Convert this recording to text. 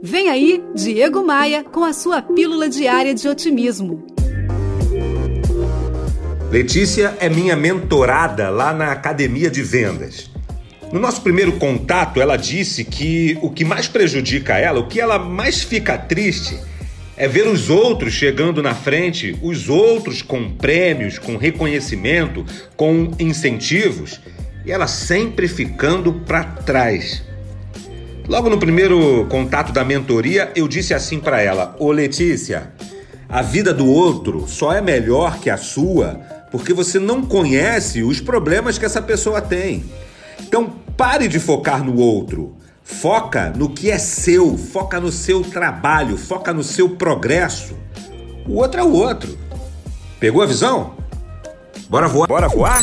Vem aí, Diego Maia, com a sua pílula diária de otimismo. Letícia é minha mentorada lá na academia de vendas. No nosso primeiro contato, ela disse que o que mais prejudica ela, o que ela mais fica triste, é ver os outros chegando na frente, os outros com prêmios, com reconhecimento, com incentivos, e ela sempre ficando para trás. Logo no primeiro contato da mentoria, eu disse assim para ela: Ô Letícia, a vida do outro só é melhor que a sua porque você não conhece os problemas que essa pessoa tem. Então pare de focar no outro. Foca no que é seu, foca no seu trabalho, foca no seu progresso. O outro é o outro. Pegou a visão? Bora voar? Bora voar?